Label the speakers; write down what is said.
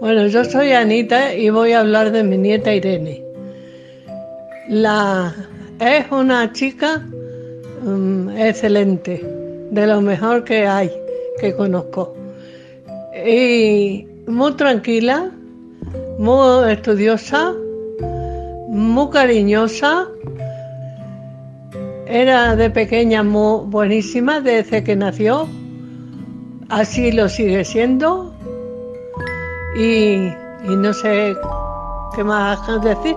Speaker 1: Bueno, yo soy Anita y voy a hablar de mi nieta Irene. La, es una chica mm, excelente, de lo mejor que hay, que conozco. Y muy tranquila, muy estudiosa, muy cariñosa. Era de pequeña muy buenísima desde que nació. Así lo sigue siendo y, y no sé qué más decir.